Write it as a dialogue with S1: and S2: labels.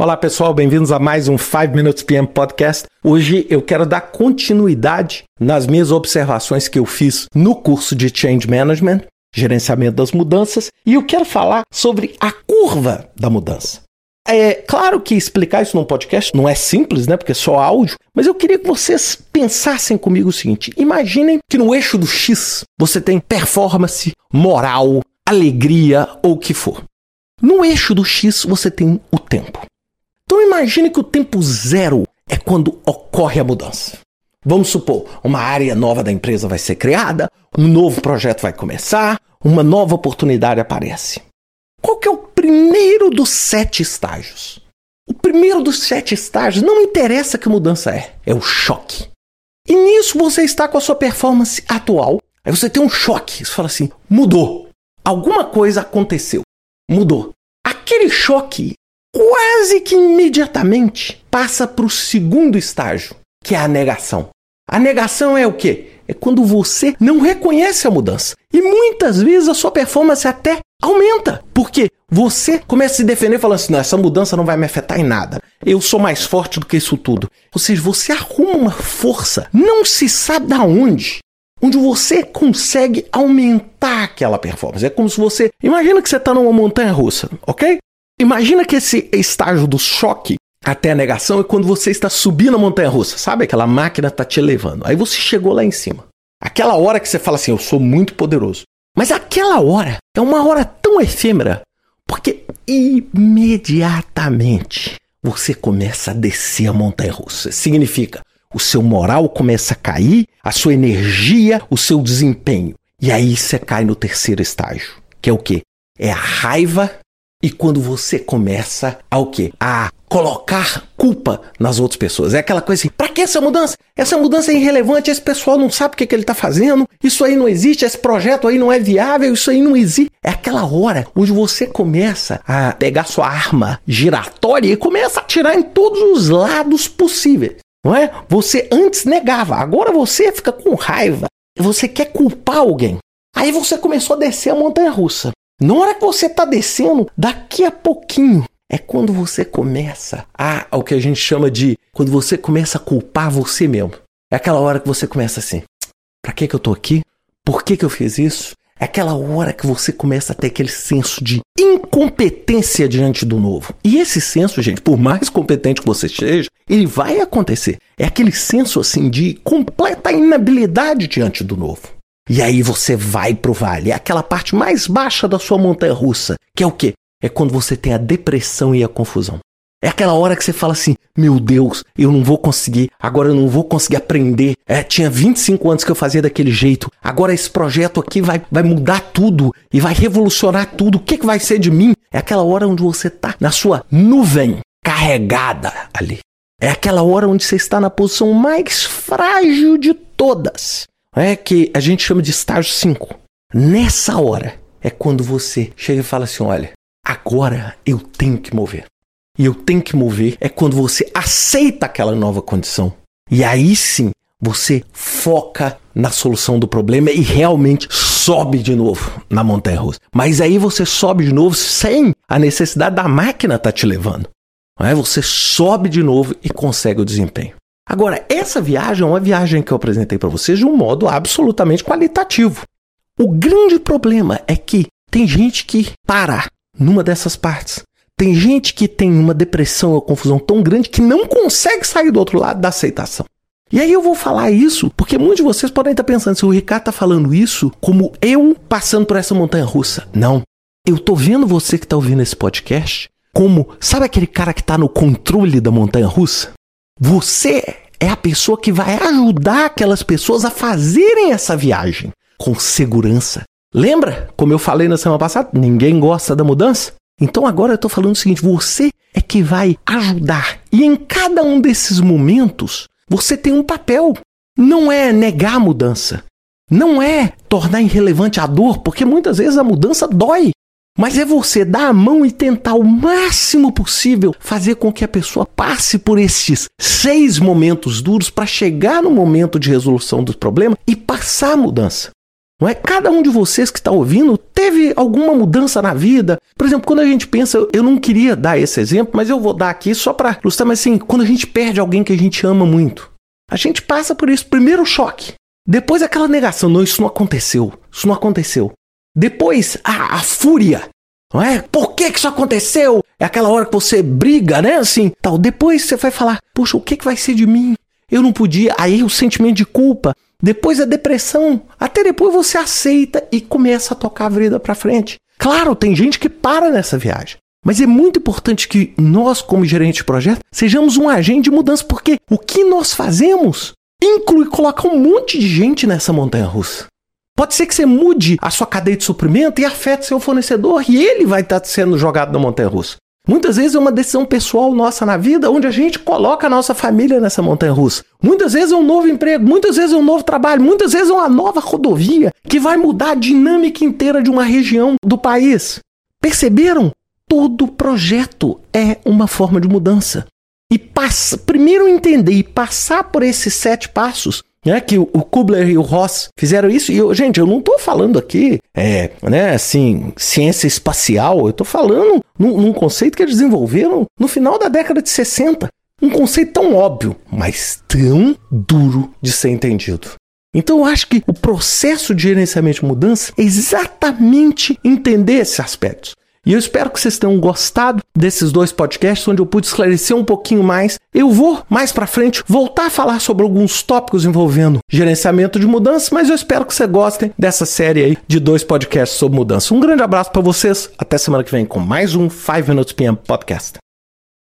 S1: Olá pessoal, bem-vindos a mais um 5 Minutes PM Podcast. Hoje eu quero dar continuidade nas minhas observações que eu fiz no curso de Change Management, gerenciamento das mudanças, e eu quero falar sobre a curva da mudança. É claro que explicar isso num podcast não é simples, né? Porque é só áudio, mas eu queria que vocês pensassem comigo o seguinte: imaginem que no eixo do X você tem performance, moral, alegria ou o que for. No eixo do X você tem o tempo. Então imagine que o tempo zero é quando ocorre a mudança. Vamos supor, uma área nova da empresa vai ser criada, um novo projeto vai começar, uma nova oportunidade aparece. Qual que é o primeiro dos sete estágios? O primeiro dos sete estágios não interessa que mudança é, é o choque. E nisso você está com a sua performance atual, aí você tem um choque, você fala assim, mudou. Alguma coisa aconteceu, mudou. Aquele choque quase que imediatamente passa para o segundo estágio, que é a negação. A negação é o quê? É quando você não reconhece a mudança. E muitas vezes a sua performance até aumenta. Porque você começa a se defender falando assim: não, essa mudança não vai me afetar em nada. Eu sou mais forte do que isso tudo. Ou seja, você arruma uma força, não se sabe da onde, onde você consegue aumentar aquela performance. É como se você. Imagina que você está numa montanha russa, ok? Imagina que esse estágio do choque até a negação é quando você está subindo a montanha russa, sabe? Aquela máquina está te levando. Aí você chegou lá em cima. Aquela hora que você fala assim, eu sou muito poderoso. Mas aquela hora é uma hora tão efêmera, porque imediatamente você começa a descer a montanha russa. Significa, o seu moral começa a cair, a sua energia, o seu desempenho. E aí você cai no terceiro estágio, que é o quê? É a raiva e quando você começa a o quê? A colocar culpa nas outras pessoas. É aquela coisa assim, pra que essa mudança? Essa mudança é irrelevante, esse pessoal não sabe o que, que ele tá fazendo, isso aí não existe, esse projeto aí não é viável, isso aí não existe. É aquela hora onde você começa a pegar sua arma giratória e começa a atirar em todos os lados possíveis. Não é? Você antes negava, agora você fica com raiva. Você quer culpar alguém. Aí você começou a descer a montanha russa. Na hora que você está descendo, daqui a pouquinho é quando você começa a, o que a gente chama de quando você começa a culpar você mesmo. É aquela hora que você começa assim: para que que eu tô aqui? Por que que eu fiz isso? É aquela hora que você começa a ter aquele senso de incompetência diante do novo. E esse senso, gente, por mais competente que você seja, ele vai acontecer. É aquele senso assim de completa inabilidade diante do novo. E aí você vai pro vale. É aquela parte mais baixa da sua montanha russa. Que é o quê? É quando você tem a depressão e a confusão. É aquela hora que você fala assim: Meu Deus, eu não vou conseguir, agora eu não vou conseguir aprender. É, tinha 25 anos que eu fazia daquele jeito, agora esse projeto aqui vai, vai mudar tudo e vai revolucionar tudo. O que, que vai ser de mim? É aquela hora onde você tá na sua nuvem carregada ali. É aquela hora onde você está na posição mais frágil de todas é que a gente chama de estágio 5. Nessa hora é quando você chega e fala assim: olha, agora eu tenho que mover. E eu tenho que mover é quando você aceita aquela nova condição. E aí sim você foca na solução do problema e realmente sobe de novo na montanha russa. Mas aí você sobe de novo sem a necessidade da máquina estar tá te levando. É? Você sobe de novo e consegue o desempenho. Agora, essa viagem é uma viagem que eu apresentei para vocês de um modo absolutamente qualitativo. O grande problema é que tem gente que para numa dessas partes. Tem gente que tem uma depressão ou confusão tão grande que não consegue sair do outro lado da aceitação. E aí eu vou falar isso porque muitos de vocês podem estar pensando se o Ricardo está falando isso como eu passando por essa montanha russa. Não. Eu tô vendo você que está ouvindo esse podcast como, sabe aquele cara que está no controle da montanha russa? Você é a pessoa que vai ajudar aquelas pessoas a fazerem essa viagem com segurança. Lembra, como eu falei na semana passada, ninguém gosta da mudança? Então agora eu estou falando o seguinte: você é que vai ajudar. E em cada um desses momentos, você tem um papel. Não é negar a mudança. Não é tornar irrelevante a dor, porque muitas vezes a mudança dói. Mas é você dar a mão e tentar o máximo possível fazer com que a pessoa passe por esses seis momentos duros para chegar no momento de resolução do problema e passar a mudança. Não é? Cada um de vocês que está ouvindo teve alguma mudança na vida, Por exemplo, quando a gente pensa, eu não queria dar esse exemplo, mas eu vou dar aqui só para ilustrar, mas assim, quando a gente perde alguém que a gente ama muito, a gente passa por isso. Primeiro choque, depois aquela negação, não, isso não aconteceu, isso não aconteceu. Depois a, a fúria, não é? Por que, que isso aconteceu? É aquela hora que você briga, né? Assim, tal. Depois você vai falar, poxa, o que, que vai ser de mim? Eu não podia. Aí o sentimento de culpa. Depois a depressão. Até depois você aceita e começa a tocar a vida para frente. Claro, tem gente que para nessa viagem. Mas é muito importante que nós, como gerente de projeto, sejamos um agente de mudança, porque o que nós fazemos inclui colocar um monte de gente nessa montanha russa. Pode ser que você mude a sua cadeia de suprimento e afete seu fornecedor e ele vai estar sendo jogado na montanha russa. Muitas vezes é uma decisão pessoal nossa na vida onde a gente coloca a nossa família nessa montanha russa. Muitas vezes é um novo emprego, muitas vezes é um novo trabalho, muitas vezes é uma nova rodovia que vai mudar a dinâmica inteira de uma região do país. Perceberam? Todo projeto é uma forma de mudança. E passa, primeiro entender e passar por esses sete passos né, que o, Kubler e o Ross fizeram isso. E, eu, gente, eu não estou falando aqui, é, né, assim, ciência espacial. Eu estou falando num, num, conceito que eles desenvolveram no final da década de 60. Um conceito tão óbvio, mas tão duro de ser entendido. Então eu acho que o processo de gerenciamento de mudança é exatamente entender esses aspectos. E eu espero que vocês tenham gostado desses dois podcasts onde eu pude esclarecer um pouquinho mais. Eu vou mais para frente voltar a falar sobre alguns tópicos envolvendo gerenciamento de mudança, mas eu espero que vocês gostem dessa série aí de dois podcasts sobre mudança. Um grande abraço para vocês. Até semana que vem com mais um 5 Minutes PM Podcast.